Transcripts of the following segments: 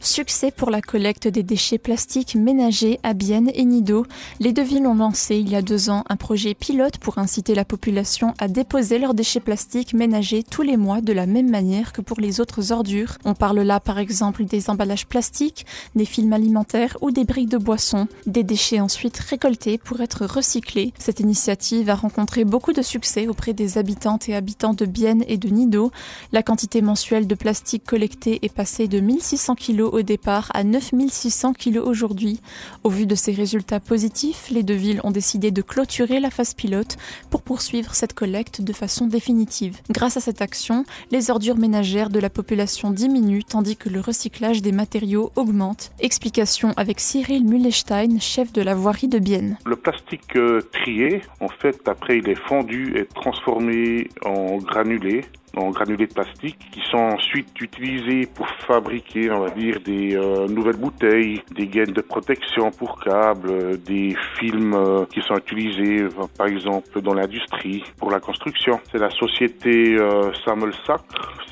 Succès pour la collecte des déchets plastiques ménagers à Bienne et Nido. Les deux villes ont lancé il y a deux ans un projet pilote pour inciter la population à déposer leurs déchets plastiques ménagers tous les mois de la même manière que pour les autres ordures. On parle là par exemple des emballages plastiques, des films alimentaires ou des briques de boissons, des déchets ensuite récoltés pour être recyclés. Cette initiative a rencontré beaucoup de succès auprès des habitantes et habitants de Bienne et de Nido. La quantité mensuelle de plastique collecté est passée de 1600 kg au départ à 9600 kg aujourd'hui. Au vu de ces résultats positifs, les deux villes ont décidé de clôturer la phase pilote pour poursuivre cette collecte de façon définitive. Grâce à cette action, les ordures ménagères de la population diminuent tandis que le recyclage des matériaux augmente. Explication avec Cyril Mullestein, chef de la voirie de Bienne. Le plastique euh, trié, en fait, après il est fondu et transformé en granulés en granulés de plastique qui sont ensuite utilisés pour fabriquer, on va dire, des euh, nouvelles bouteilles, des gaines de protection pour câbles, euh, des films euh, qui sont utilisés, par exemple, dans l'industrie pour la construction. C'est la société Samuel Sack,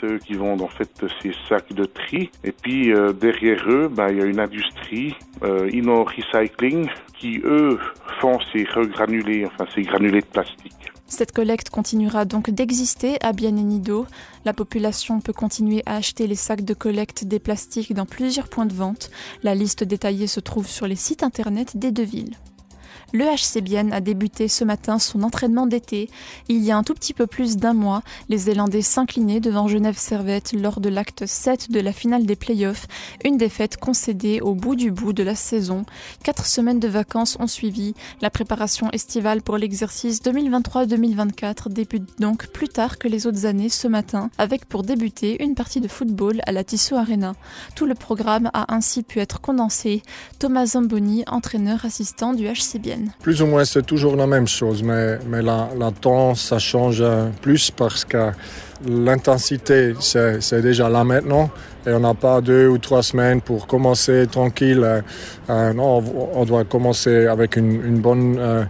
ceux qui vendent en fait ces sacs de tri. Et puis derrière eux, ben, il y a une industrie, Inno Recycling, qui eux font ces regranulés, enfin ces granulés de plastique. Cette collecte continuera donc d'exister à Bienenido. La population peut continuer à acheter les sacs de collecte des plastiques dans plusieurs points de vente. La liste détaillée se trouve sur les sites internet des deux villes. Le HC a débuté ce matin son entraînement d'été. Il y a un tout petit peu plus d'un mois, les Zélandais s'inclinaient devant Genève Servette lors de l'acte 7 de la finale des playoffs, une défaite concédée au bout du bout de la saison. Quatre semaines de vacances ont suivi. La préparation estivale pour l'exercice 2023-2024 débute donc plus tard que les autres années ce matin, avec pour débuter une partie de football à la Tissot Arena. Tout le programme a ainsi pu être condensé. Thomas Zamboni, entraîneur assistant du HC. Plus ou moins, c'est toujours la même chose, mais, mais la, la ça change plus parce que l'intensité, c'est déjà là maintenant. Et on n'a pas deux ou trois semaines pour commencer tranquille. Euh, non, on doit commencer avec une, une bonne euh,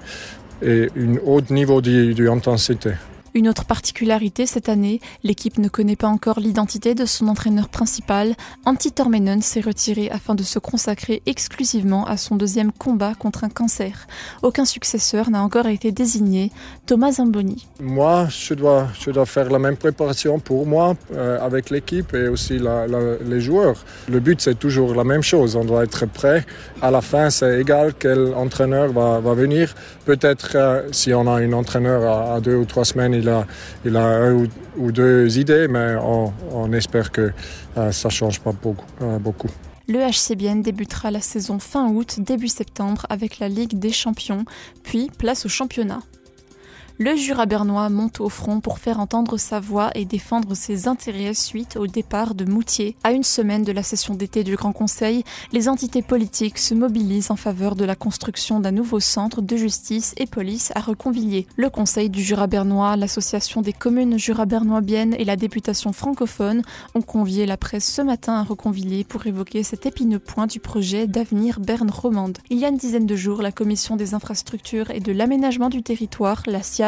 et un haut niveau d'intensité. Une autre particularité cette année, l'équipe ne connaît pas encore l'identité de son entraîneur principal. Antti Tormenon s'est retiré afin de se consacrer exclusivement à son deuxième combat contre un cancer. Aucun successeur n'a encore été désigné. Thomas Zamboni. Moi, je dois, je dois faire la même préparation pour moi euh, avec l'équipe et aussi les joueurs. Le but, c'est toujours la même chose. On doit être prêt. À la fin, c'est égal quel entraîneur va, venir. Peut-être euh, si on a un entraîneur à, deux ou trois semaines, il a, un ou, deux idées, mais on, espère que euh, ça ne change pas beaucoup. Euh, beaucoup. Le HCBN débutera la saison fin août, début septembre avec la Ligue des Champions, puis place au championnat le Jura bernois monte au front pour faire entendre sa voix et défendre ses intérêts suite au départ de Moutier. À une semaine de la session d'été du Grand Conseil, les entités politiques se mobilisent en faveur de la construction d'un nouveau centre de justice et police à Reconvilliers. Le Conseil du Jura bernois, l'Association des communes Jura bernois-Bienne et la députation francophone ont convié la presse ce matin à Reconvilliers pour évoquer cet épineux point du projet d'avenir Berne-Romande. Il y a une dizaine de jours, la Commission des infrastructures et de l'aménagement du territoire, la CIA,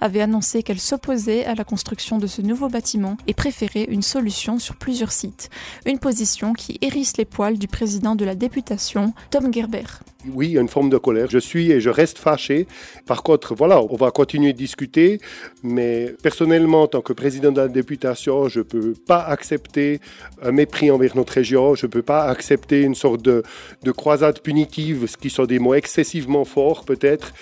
avait annoncé qu'elle s'opposait à la construction de ce nouveau bâtiment et préférait une solution sur plusieurs sites. Une position qui hérisse les poils du président de la députation, Tom Gerber. Oui, il y a une forme de colère. Je suis et je reste fâché. Par contre, voilà, on va continuer de discuter, mais personnellement, en tant que président de la députation, je ne peux pas accepter un mépris envers notre région. Je ne peux pas accepter une sorte de, de croisade punitive, ce qui sont des mots excessivement forts peut-être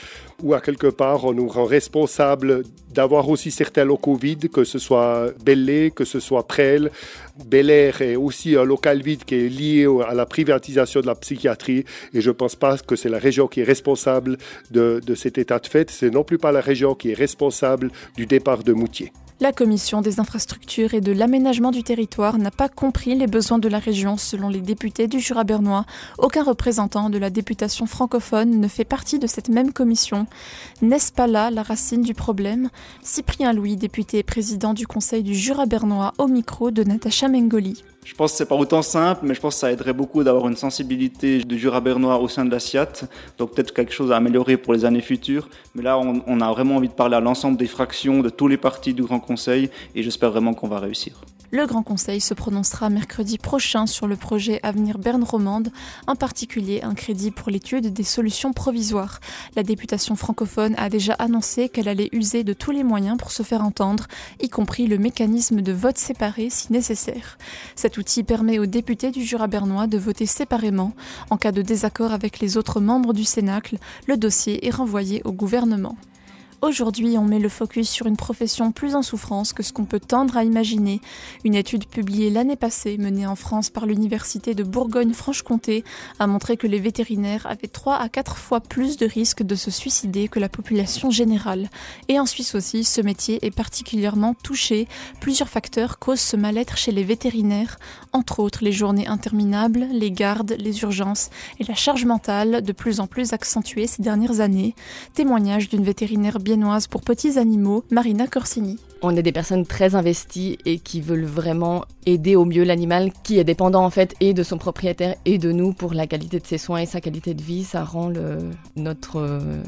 ou à quelque part on nous rend responsable d'avoir aussi certains locaux vides, que ce soit Bellé, que ce soit Prel. Bel Air est aussi un local vide qui est lié à la privatisation de la psychiatrie et je ne pense pas que c'est la région qui est responsable de, de cet état de fait, c'est non plus pas la région qui est responsable du départ de Moutier. La commission des infrastructures et de l'aménagement du territoire n'a pas compris les besoins de la région selon les députés du Jura bernois. Aucun représentant de la députation francophone ne fait partie de cette même commission. N'est-ce pas là la racine du problème? Cyprien Louis, député et président du conseil du Jura bernois, au micro de Natacha Mengoli. Je pense que c'est pas autant simple, mais je pense que ça aiderait beaucoup d'avoir une sensibilité du Jura bernois au sein de la SIAT. Donc peut-être quelque chose à améliorer pour les années futures. Mais là, on, on a vraiment envie de parler à l'ensemble des fractions, de tous les partis du Grand Conseil, et j'espère vraiment qu'on va réussir. Le Grand Conseil se prononcera mercredi prochain sur le projet Avenir Berne Romande, en particulier un crédit pour l'étude des solutions provisoires. La députation francophone a déjà annoncé qu'elle allait user de tous les moyens pour se faire entendre, y compris le mécanisme de vote séparé si nécessaire. Cet outil permet aux députés du Jura bernois de voter séparément. En cas de désaccord avec les autres membres du Cénacle, le dossier est renvoyé au gouvernement. Aujourd'hui, on met le focus sur une profession plus en souffrance que ce qu'on peut tendre à imaginer. Une étude publiée l'année passée, menée en France par l'Université de Bourgogne-Franche-Comté, a montré que les vétérinaires avaient 3 à 4 fois plus de risques de se suicider que la population générale. Et en Suisse aussi, ce métier est particulièrement touché. Plusieurs facteurs causent ce mal-être chez les vétérinaires, entre autres les journées interminables, les gardes, les urgences et la charge mentale de plus en plus accentuée ces dernières années. Témoignage d'une vétérinaire pour petits animaux, Marina Corsini. On est des personnes très investies et qui veulent vraiment aider au mieux l'animal qui est dépendant en fait et de son propriétaire et de nous pour la qualité de ses soins et sa qualité de vie. Ça rend notre euh,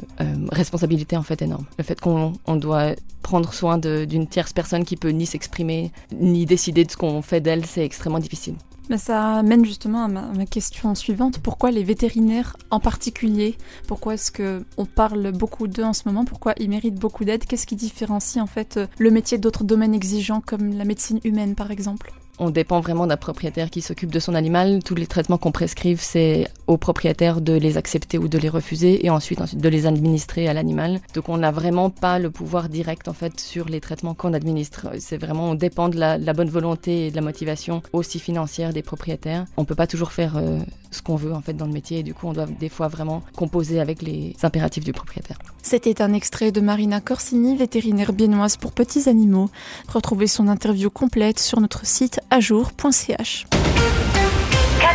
responsabilité en fait énorme. Le fait qu'on doit prendre soin d'une tierce personne qui peut ni s'exprimer ni décider de ce qu'on fait d'elle, c'est extrêmement difficile. Mais ça amène justement à ma, question suivante. Pourquoi les vétérinaires en particulier? Pourquoi est-ce qu'on parle beaucoup d'eux en ce moment? Pourquoi ils méritent beaucoup d'aide? Qu'est-ce qui différencie en fait le métier d'autres domaines exigeants comme la médecine humaine par exemple? On dépend vraiment d'un propriétaire qui s'occupe de son animal. Tous les traitements qu'on prescrive, c'est au propriétaire de les accepter ou de les refuser et ensuite, ensuite de les administrer à l'animal. Donc on n'a vraiment pas le pouvoir direct en fait sur les traitements qu'on administre. C'est vraiment, on dépend de la, bonne volonté et de la motivation aussi financière des propriétaires. On peut pas toujours faire euh, ce qu'on veut en fait dans le métier et du coup on doit des fois vraiment composer avec les impératifs du propriétaire. C'était un extrait de Marina Corsini, vétérinaire biennoise pour petits animaux. Retrouvez son interview complète sur notre site ajour.ch.